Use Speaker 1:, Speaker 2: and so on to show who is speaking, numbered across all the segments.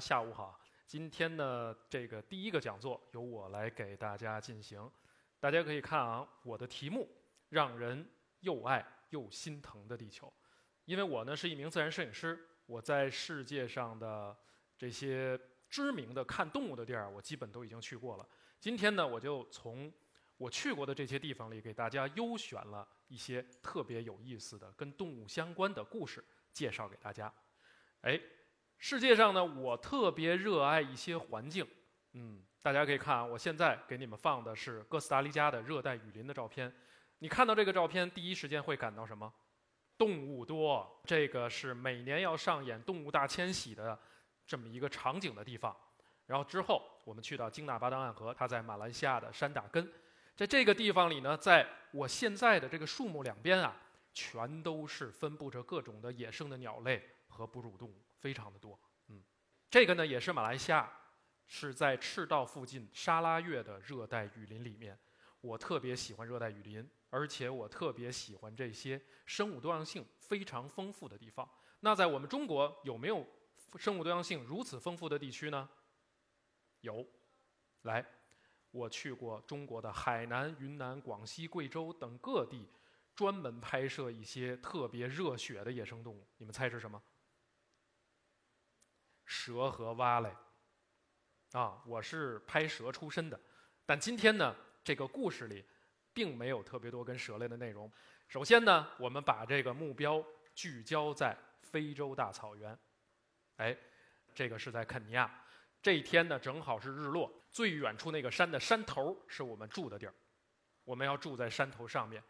Speaker 1: 下午好。今天呢，这个第一个讲座由我来给大家进行。大家可以看啊，我的题目让人又爱又心疼的地球。因为我呢是一名自然摄影师，我在世界上的这些知名的看动物的地儿，我基本都已经去过了。今天呢，我就从我去过的这些地方里，给大家优选了一些特别有意思的跟动物相关的故事，介绍给大家。哎。世界上呢，我特别热爱一些环境，嗯，大家可以看啊，我现在给你们放的是哥斯达黎加的热带雨林的照片。你看到这个照片，第一时间会感到什么？动物多，这个是每年要上演动物大迁徙的这么一个场景的地方。然后之后，我们去到京纳巴当暗河，它在马来西亚的山打根，在这个地方里呢，在我现在的这个树木两边啊，全都是分布着各种的野生的鸟类和哺乳动物。非常的多，嗯，这个呢也是马来西亚，是在赤道附近沙拉越的热带雨林里面。我特别喜欢热带雨林，而且我特别喜欢这些生物多样性非常丰富的地方。那在我们中国有没有生物多样性如此丰富的地区呢？有，来，我去过中国的海南、云南、广西、贵州等各地，专门拍摄一些特别热血的野生动物。你们猜是什么？蛇和蛙类，啊，我是拍蛇出身的，但今天呢，这个故事里并没有特别多跟蛇类的内容。首先呢，我们把这个目标聚焦在非洲大草原，哎，这个是在肯尼亚。这一天呢，正好是日落，最远处那个山的山头是我们住的地儿，我们要住在山头上面。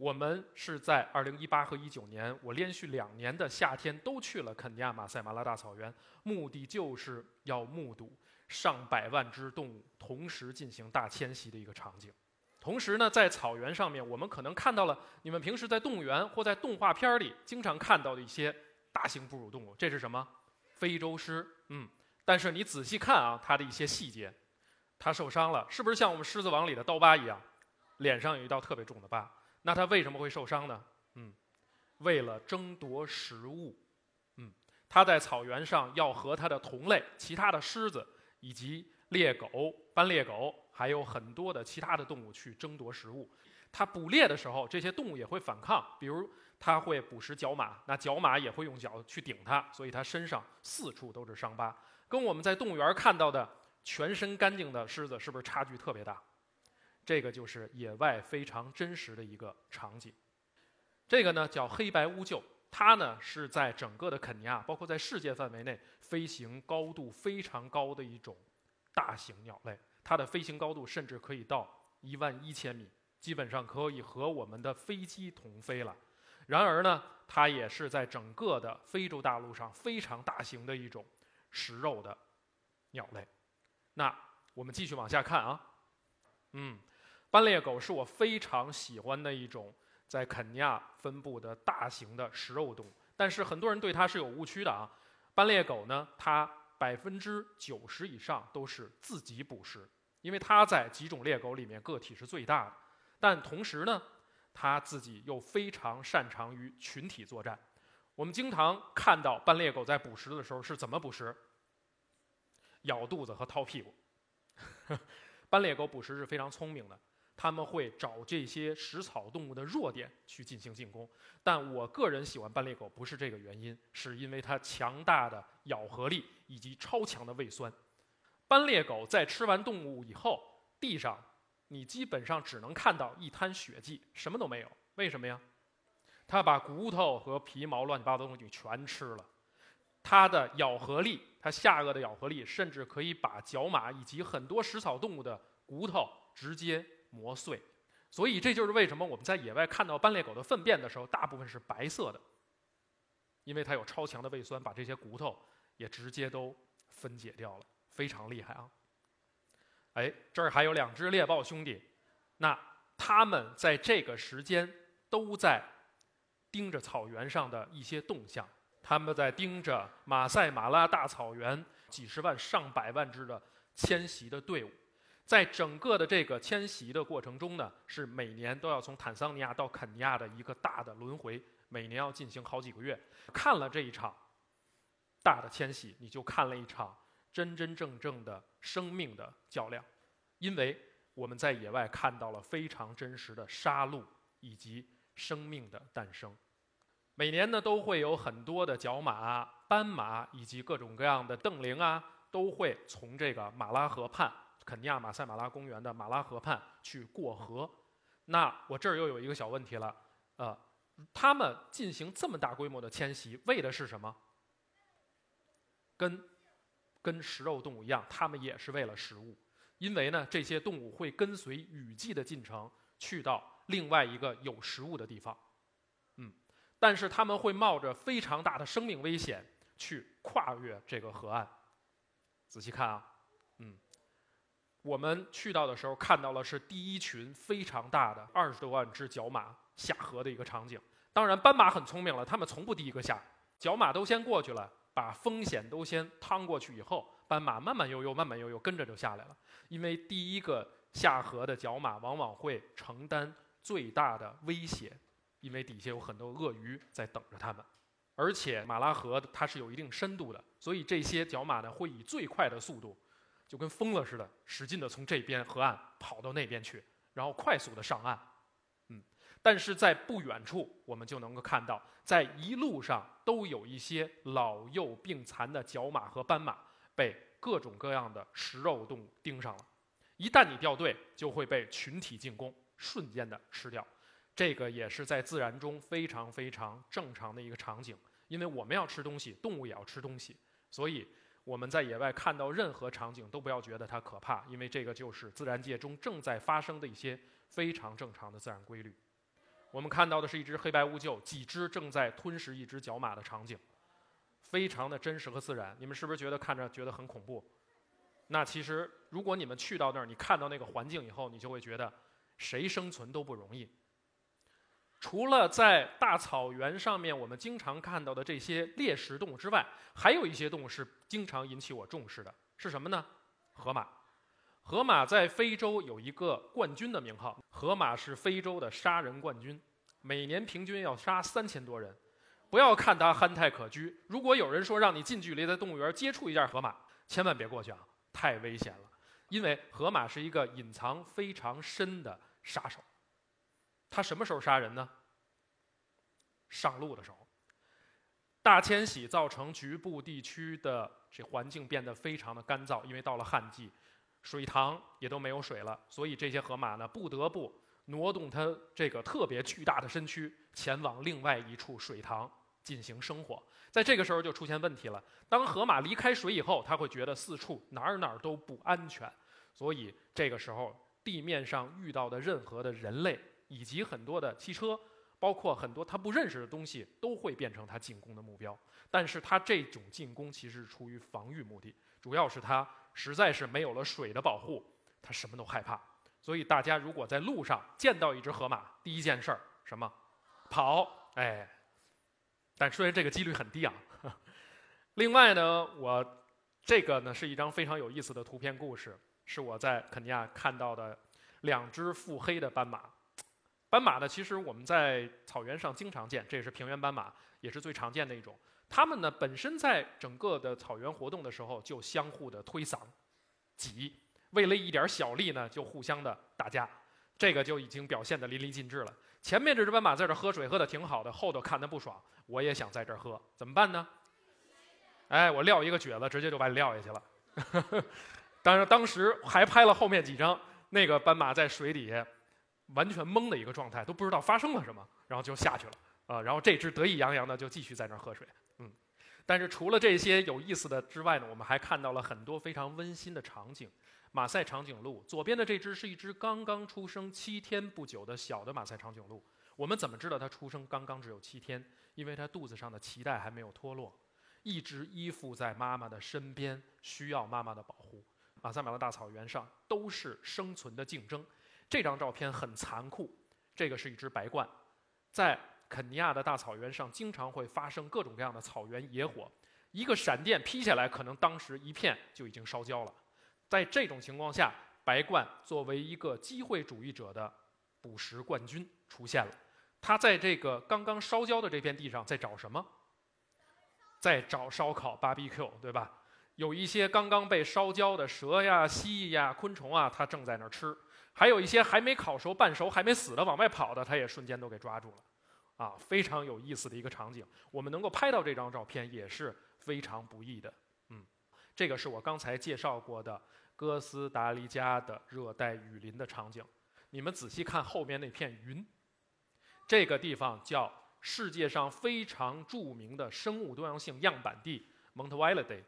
Speaker 1: 我们是在二零一八和一九年，我连续两年的夏天都去了肯尼亚马赛马拉大草原，目的就是要目睹上百万只动物同时进行大迁徙的一个场景。同时呢，在草原上面，我们可能看到了你们平时在动物园或在动画片里经常看到的一些大型哺乳动物。这是什么？非洲狮。嗯，但是你仔细看啊，它的一些细节，它受伤了，是不是像我们《狮子王》里的刀疤一样，脸上有一道特别重的疤？那它为什么会受伤呢？嗯，为了争夺食物，嗯，它在草原上要和它的同类、其他的狮子以及猎狗、斑鬣狗，还有很多的其他的动物去争夺食物。它捕猎的时候，这些动物也会反抗，比如它会捕食角马，那角马也会用脚去顶它，所以它身上四处都是伤疤，跟我们在动物园看到的全身干净的狮子是不是差距特别大？这个就是野外非常真实的一个场景，这个呢叫黑白乌鹫，它呢是在整个的肯尼亚，包括在世界范围内飞行高度非常高的一种大型鸟类，它的飞行高度甚至可以到一万一千米，基本上可以和我们的飞机同飞了。然而呢，它也是在整个的非洲大陆上非常大型的一种食肉的鸟类。那我们继续往下看啊，嗯。斑鬣狗是我非常喜欢的一种在肯尼亚分布的大型的食肉动物，但是很多人对它是有误区的啊。斑鬣狗呢，它百分之九十以上都是自己捕食，因为它在几种猎狗里面个体是最大的，但同时呢，它自己又非常擅长于群体作战。我们经常看到斑鬣狗在捕食的时候是怎么捕食？咬肚子和掏屁股。斑鬣狗捕食是非常聪明的。他们会找这些食草动物的弱点去进行进攻，但我个人喜欢斑鬣狗不是这个原因，是因为它强大的咬合力以及超强的胃酸。斑鬣狗在吃完动物以后，地上你基本上只能看到一滩血迹，什么都没有。为什么呀？它把骨头和皮毛乱七八糟的东西全吃了。它的咬合力，它下颚的咬合力，甚至可以把角马以及很多食草动物的骨头直接。磨碎，所以这就是为什么我们在野外看到斑鬣狗的粪便的时候，大部分是白色的，因为它有超强的胃酸，把这些骨头也直接都分解掉了，非常厉害啊！哎，这儿还有两只猎豹兄弟，那他们在这个时间都在盯着草原上的一些动向，他们在盯着马赛马拉大草原几十万、上百万只的迁徙的队伍。在整个的这个迁徙的过程中呢，是每年都要从坦桑尼亚到肯尼亚的一个大的轮回，每年要进行好几个月。看了这一场大的迁徙，你就看了一场真真正正的生命的较量，因为我们在野外看到了非常真实的杀戮以及生命的诞生。每年呢，都会有很多的角马、斑马以及各种各样的瞪羚啊，都会从这个马拉河畔，肯尼亚马赛马拉公园的马拉河畔去过河。那我这儿又有一个小问题了，呃，他们进行这么大规模的迁徙，为的是什么？跟跟食肉动物一样，他们也是为了食物。因为呢，这些动物会跟随雨季的进程，去到另外一个有食物的地方。嗯但是他们会冒着非常大的生命危险去跨越这个河岸。仔细看啊，我们去到的时候看到了是第一群非常大的二十多万只角马下河的一个场景。当然，斑马很聪明了，他们从不第一个下，角马都先过去了，把风险都先趟过去以后，斑马慢慢悠悠、慢慢悠悠跟着就下来了。因为第一个下河的角马往往会承担最大的威胁。因为底下有很多鳄鱼在等着它们，而且马拉河它是有一定深度的，所以这些角马呢会以最快的速度，就跟疯了似的，使劲的从这边河岸跑到那边去，然后快速的上岸。嗯，但是在不远处，我们就能够看到，在一路上都有一些老幼病残的角马和斑马被各种各样的食肉动物盯上了，一旦你掉队，就会被群体进攻，瞬间的吃掉。这个也是在自然中非常非常正常的一个场景，因为我们要吃东西，动物也要吃东西，所以我们在野外看到任何场景都不要觉得它可怕，因为这个就是自然界中正在发生的一些非常正常的自然规律。我们看到的是一只黑白乌鹫，几只正在吞食一只角马的场景，非常的真实和自然。你们是不是觉得看着觉得很恐怖？那其实如果你们去到那儿，你看到那个环境以后，你就会觉得谁生存都不容易。除了在大草原上面我们经常看到的这些猎食动物之外，还有一些动物是经常引起我重视的，是什么呢？河马。河马在非洲有一个冠军的名号，河马是非洲的杀人冠军，每年平均要杀三千多人。不要看它憨态可掬，如果有人说让你近距离在动物园接触一下河马，千万别过去啊，太危险了，因为河马是一个隐藏非常深的杀手。他什么时候杀人呢？上路的时候。大迁徙造成局部地区的这环境变得非常的干燥，因为到了旱季，水塘也都没有水了，所以这些河马呢不得不挪动它这个特别巨大的身躯，前往另外一处水塘进行生活。在这个时候就出现问题了，当河马离开水以后，它会觉得四处哪儿哪儿都不安全，所以这个时候地面上遇到的任何的人类。以及很多的汽车，包括很多他不认识的东西，都会变成他进攻的目标。但是他这种进攻其实是出于防御目的，主要是他实在是没有了水的保护，他什么都害怕。所以大家如果在路上见到一只河马，第一件事儿什么？跑！哎，但虽然这个几率很低啊。另外呢，我这个呢是一张非常有意思的图片故事，是我在肯尼亚看到的两只腹黑的斑马。斑马呢，其实我们在草原上经常见，这也是平原斑马，也是最常见的一种。它们呢，本身在整个的草原活动的时候，就相互的推搡、挤，为了一点小利呢，就互相的打架，这个就已经表现得淋漓尽致了。前面这只斑马在这喝水，喝的挺好的，后头看它不爽，我也想在这儿喝，怎么办呢？哎，我撂一个蹶子，直接就把你撂下去了。当然，当时还拍了后面几张，那个斑马在水底下。完全懵的一个状态，都不知道发生了什么，然后就下去了啊。然后这只得意洋洋的就继续在那儿喝水，嗯。但是除了这些有意思的之外呢，我们还看到了很多非常温馨的场景。马赛长颈鹿左边的这只是一只刚刚出生七天不久的小的马赛长颈鹿。我们怎么知道它出生刚刚只有七天？因为它肚子上的脐带还没有脱落，一直依附在妈妈的身边，需要妈妈的保护。马赛马拉大草原上都是生存的竞争。这张照片很残酷，这个是一只白鹳，在肯尼亚的大草原上，经常会发生各种各样的草原野火，一个闪电劈下来，可能当时一片就已经烧焦了。在这种情况下，白鹳作为一个机会主义者的捕食冠军出现了。它在这个刚刚烧焦的这片地上在找什么？在找烧烤 （barbecue），对吧？有一些刚刚被烧焦的蛇呀、蜥蜴呀、昆虫啊，它正在那儿吃；还有一些还没烤熟、半熟、还没死的往外跑的，它也瞬间都给抓住了。啊，非常有意思的一个场景。我们能够拍到这张照片也是非常不易的。嗯，这个是我刚才介绍过的哥斯达黎加的热带雨林的场景。你们仔细看后面那片云，这个地方叫世界上非常著名的生物多样性样板地 Montevideo，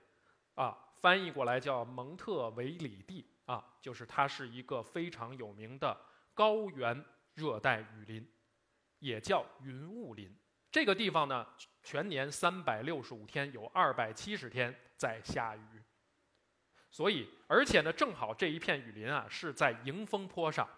Speaker 1: 啊，翻译过来叫蒙特维里地啊，就是它是一个非常有名的高原热带雨林。也叫云雾林，这个地方呢，全年三百六十五天有二百七十天在下雨，所以而且呢，正好这一片雨林啊是在迎风坡上，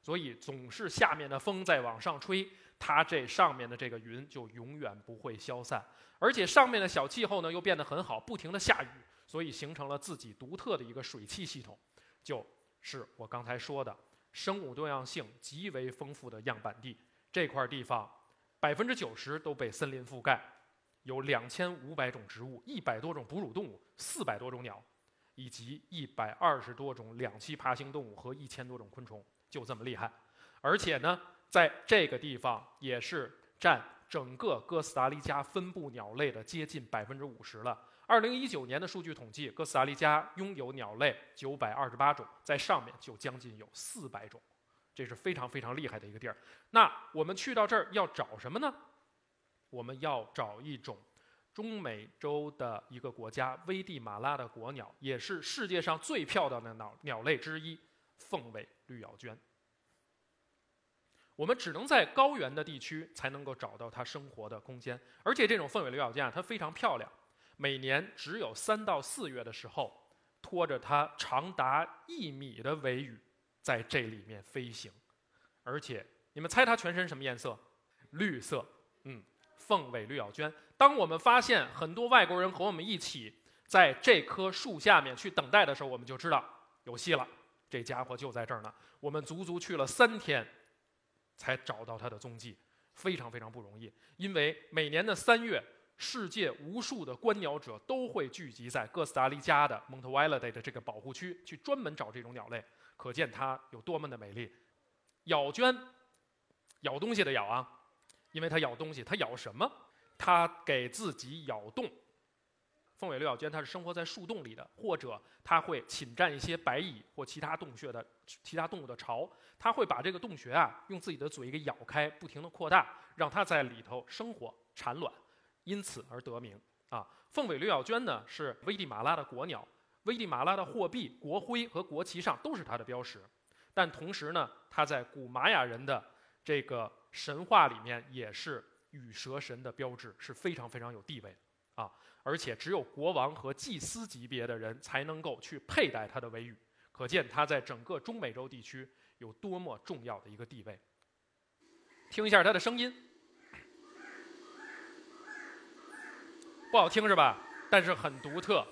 Speaker 1: 所以总是下面的风在往上吹，它这上面的这个云就永远不会消散，而且上面的小气候呢又变得很好，不停的下雨，所以形成了自己独特的一个水汽系统，就是我刚才说的生物多样性极为丰富的样板地。这块地方，百分之九十都被森林覆盖，有两千五百种植物，一百多种哺乳动物，四百多种鸟，以及一百二十多种两栖爬行动物和一千多种昆虫，就这么厉害。而且呢，在这个地方也是占整个哥斯达黎加分布鸟类的接近百分之五十了。二零一九年的数据统计，哥斯达黎加拥有鸟类九百二十八种，在上面就将近有四百种。这是非常非常厉害的一个地儿。那我们去到这儿要找什么呢？我们要找一种中美洲的一个国家危地马拉的国鸟，也是世界上最漂亮的鸟鸟类之一——凤尾绿咬鹃。我们只能在高原的地区才能够找到它生活的空间，而且这种凤尾绿咬鹃啊，它非常漂亮。每年只有三到四月的时候，拖着它长达一米的尾羽。在这里面飞行，而且你们猜它全身什么颜色？绿色。嗯，凤尾绿咬鹃。当我们发现很多外国人和我们一起在这棵树下面去等待的时候，我们就知道有戏了。这家伙就在这儿呢。我们足足去了三天，才找到它的踪迹，非常非常不容易。因为每年的三月，世界无数的观鸟者都会聚集在哥斯达黎加的蒙特维拉 e 的这个保护区，去专门找这种鸟类。可见它有多么的美丽。咬鹃，咬东西的咬啊，因为它咬东西，它咬什么？它给自己咬洞。凤尾绿咬鹃它是生活在树洞里的，或者它会侵占一些白蚁或其他洞穴的其他动物的巢，它会把这个洞穴啊用自己的嘴给咬开，不停的扩大，让它在里头生活产卵，因此而得名啊。凤尾绿咬鹃呢是危地马拉的国鸟。危地马拉的货币、国徽和国旗上都是它的标识，但同时呢，它在古玛雅人的这个神话里面也是羽蛇神的标志，是非常非常有地位的啊！而且只有国王和祭司级别的人才能够去佩戴它的尾羽，可见它在整个中美洲地区有多么重要的一个地位。听一下它的声音，不好听是吧？但是很独特。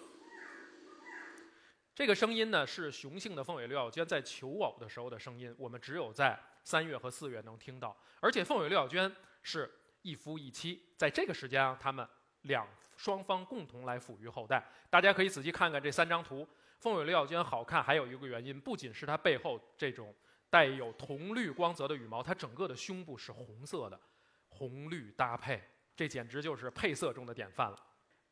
Speaker 1: 这个声音呢是雄性的凤尾绿咬鹃在求偶的时候的声音，我们只有在三月和四月能听到。而且凤尾绿咬鹃是一夫一妻，在这个时间啊，它们两双方共同来抚育后代。大家可以仔细看看这三张图，凤尾绿咬鹃好看还有一个原因，不仅是它背后这种带有铜绿光泽的羽毛，它整个的胸部是红色的，红绿搭配，这简直就是配色中的典范了。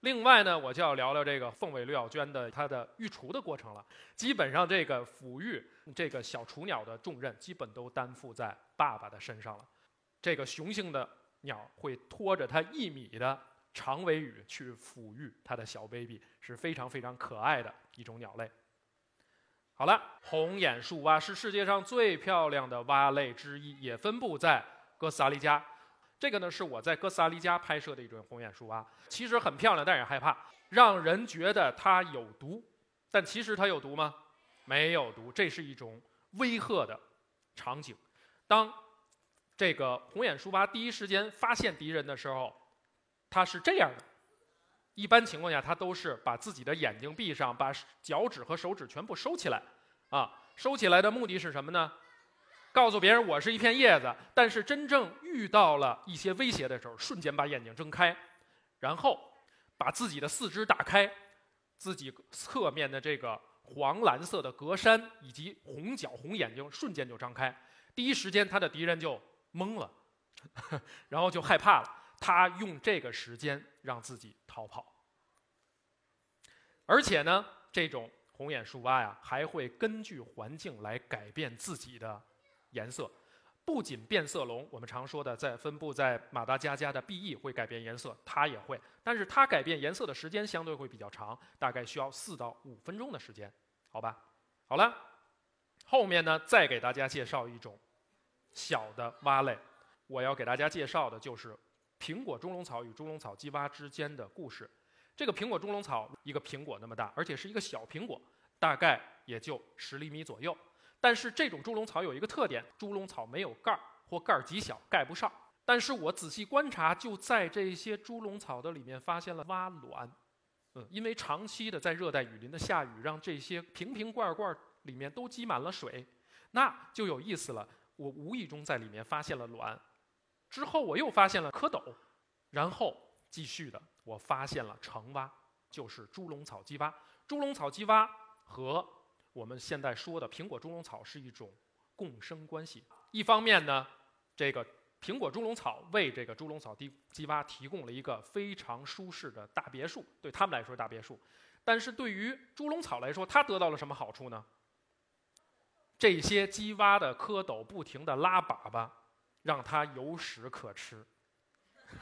Speaker 1: 另外呢，我就要聊聊这个凤尾绿咬鹃的它的育雏的过程了。基本上，这个抚育这个小雏鸟的重任，基本都担负在爸爸的身上了。这个雄性的鸟会拖着它一米的长尾羽去抚育它的小 baby，是非常非常可爱的一种鸟类。好了，红眼树蛙是世界上最漂亮的蛙类之一，也分布在哥斯达黎加。这个呢是我在哥斯达黎加拍摄的一种红眼树蛙，其实很漂亮，但也害怕，让人觉得它有毒，但其实它有毒吗？没有毒，这是一种威吓的场景。当这个红眼树蛙第一时间发现敌人的时候，它是这样的。一般情况下，它都是把自己的眼睛闭上，把脚趾和手指全部收起来，啊，收起来的目的是什么呢？告诉别人我是一片叶子，但是真正遇到了一些威胁的时候，瞬间把眼睛睁开，然后把自己的四肢打开，自己侧面的这个黄蓝色的格栅以及红角红眼睛瞬间就张开，第一时间他的敌人就懵了，然后就害怕了。他用这个时间让自己逃跑，而且呢，这种红眼树蛙呀，还会根据环境来改变自己的颜色。不仅变色龙，我们常说的在分布在马达加加的 B E 会改变颜色，它也会，但是它改变颜色的时间相对会比较长，大概需要四到五分钟的时间，好吧？好了，后面呢，再给大家介绍一种小的蛙类，我要给大家介绍的就是苹果中龙草与中龙草鸡蛙之间的故事。这个苹果中龙草一个苹果那么大，而且是一个小苹果，大概也就十厘米左右。但是这种猪笼草有一个特点，猪笼草没有盖儿或盖儿极小，盖不上。但是我仔细观察，就在这些猪笼草的里面发现了蛙卵，嗯，因为长期的在热带雨林的下雨，让这些瓶瓶罐罐里面都积满了水，那就有意思了。我无意中在里面发现了卵，之后我又发现了蝌蚪，然后继续的我发现了成蛙，就是猪笼草鸡蛙。猪笼草鸡蛙和我们现在说的苹果猪笼草是一种共生关系。一方面呢，这个苹果猪笼草为这个猪笼草鸡鸡蛙提供了一个非常舒适的大别墅，对他们来说大别墅。但是对于猪笼草来说，它得到了什么好处呢？这些鸡蛙的蝌蚪不停地拉粑粑，让它有屎可吃。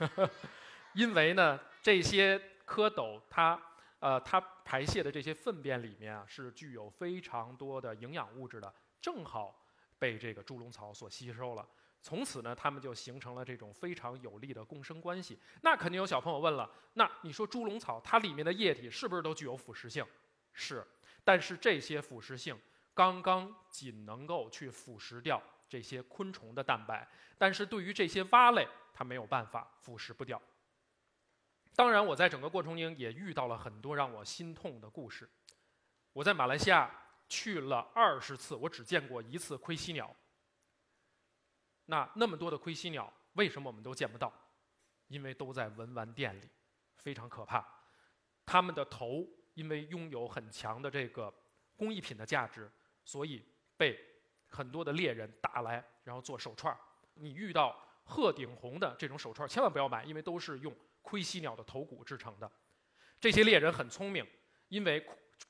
Speaker 1: 因为呢，这些蝌蚪它。呃，它排泄的这些粪便里面啊，是具有非常多的营养物质的，正好被这个猪笼草所吸收了。从此呢，它们就形成了这种非常有利的共生关系。那肯定有小朋友问了，那你说猪笼草它里面的液体是不是都具有腐蚀性？是，但是这些腐蚀性刚刚仅能够去腐蚀掉这些昆虫的蛋白，但是对于这些蛙类，它没有办法腐蚀不掉。当然，我在整个过程中也遇到了很多让我心痛的故事。我在马来西亚去了二十次，我只见过一次盔犀鸟。那那么多的盔犀鸟，为什么我们都见不到？因为都在文玩店里，非常可怕。他们的头因为拥有很强的这个工艺品的价值，所以被很多的猎人打来，然后做手串你遇到鹤顶红的这种手串千万不要买，因为都是用。盔犀鸟的头骨制成的，这些猎人很聪明，因为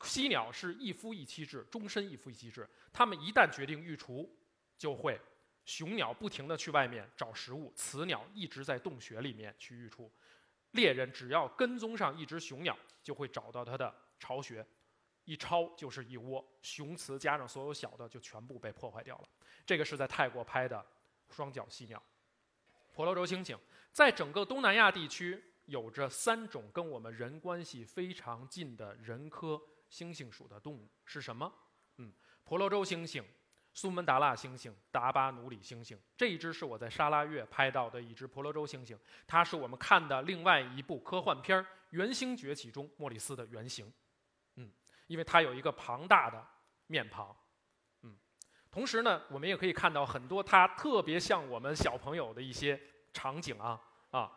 Speaker 1: 犀鸟是一夫一妻制，终身一夫一妻制。他们一旦决定育雏，就会雄鸟不停地去外面找食物，雌鸟一直在洞穴里面去育雏。猎人只要跟踪上一只雄鸟，就会找到它的巢穴，一抄就是一窝雄雌加上所有小的就全部被破坏掉了。这个是在泰国拍的双脚犀鸟，婆罗洲猩猩。在整个东南亚地区，有着三种跟我们人关系非常近的人科猩猩属的动物是什么？嗯，婆罗洲猩猩、苏门答腊猩猩、达巴努里猩猩。这一只是我在沙拉越拍到的一只婆罗洲猩猩，它是我们看的另外一部科幻片《原星崛起》中莫里斯的原型。嗯，因为它有一个庞大的面庞。同时呢，我们也可以看到很多它特别像我们小朋友的一些。场景啊啊，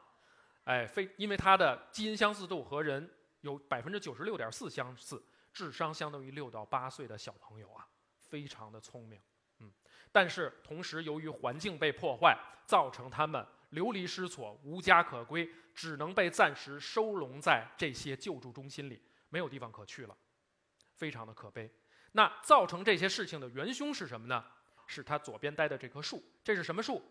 Speaker 1: 哎，非因为它的基因相似度和人有百分之九十六点四相似，智商相当于六到八岁的小朋友啊，非常的聪明，嗯，但是同时由于环境被破坏，造成他们流离失所、无家可归，只能被暂时收容在这些救助中心里，没有地方可去了，非常的可悲。那造成这些事情的元凶是什么呢？是他左边待的这棵树，这是什么树？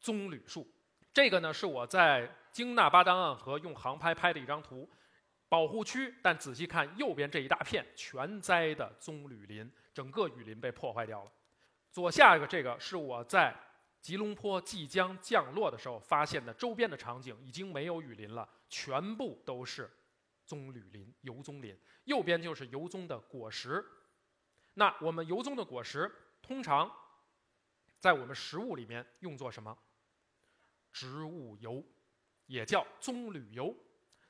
Speaker 1: 棕榈树，这个呢是我在京纳巴丹岸河用航拍拍的一张图，保护区。但仔细看右边这一大片全栽的棕榈林，整个雨林被破坏掉了。左下一个这个是我在吉隆坡即将降落的时候发现的周边的场景，已经没有雨林了，全部都是棕榈林、油棕林。右边就是油棕的果实。那我们油棕的果实通常在我们食物里面用作什么？植物油，也叫棕榈油，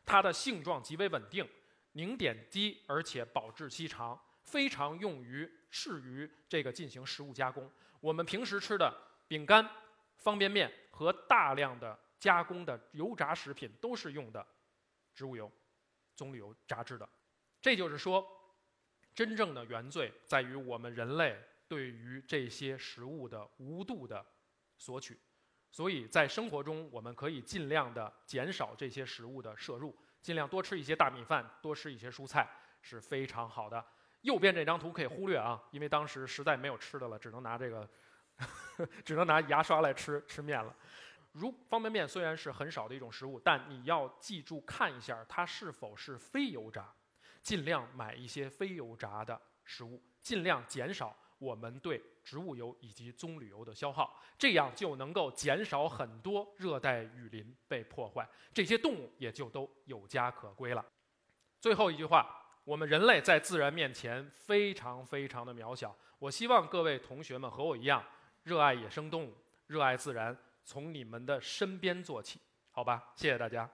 Speaker 1: 它的性状极为稳定，凝点低，而且保质期长，非常用于适于这个进行食物加工。我们平时吃的饼干、方便面和大量的加工的油炸食品都是用的植物油，棕榈油炸制的。这就是说，真正的原罪在于我们人类对于这些食物的无度的索取。所以在生活中，我们可以尽量的减少这些食物的摄入，尽量多吃一些大米饭，多吃一些蔬菜是非常好的。右边这张图可以忽略啊，因为当时实在没有吃的了，只能拿这个，只能拿牙刷来吃吃面了。如方便面虽然是很少的一种食物，但你要记住看一下它是否是非油炸，尽量买一些非油炸的食物，尽量减少我们对植物油以及棕榈油的消耗，这样就能够减少很多热带雨林被破坏，这些动物也就都有家可归了。最后一句话，我们人类在自然面前非常非常的渺小。我希望各位同学们和我一样，热爱野生动物，热爱自然。从你们的身边做起，好吧？谢谢大家。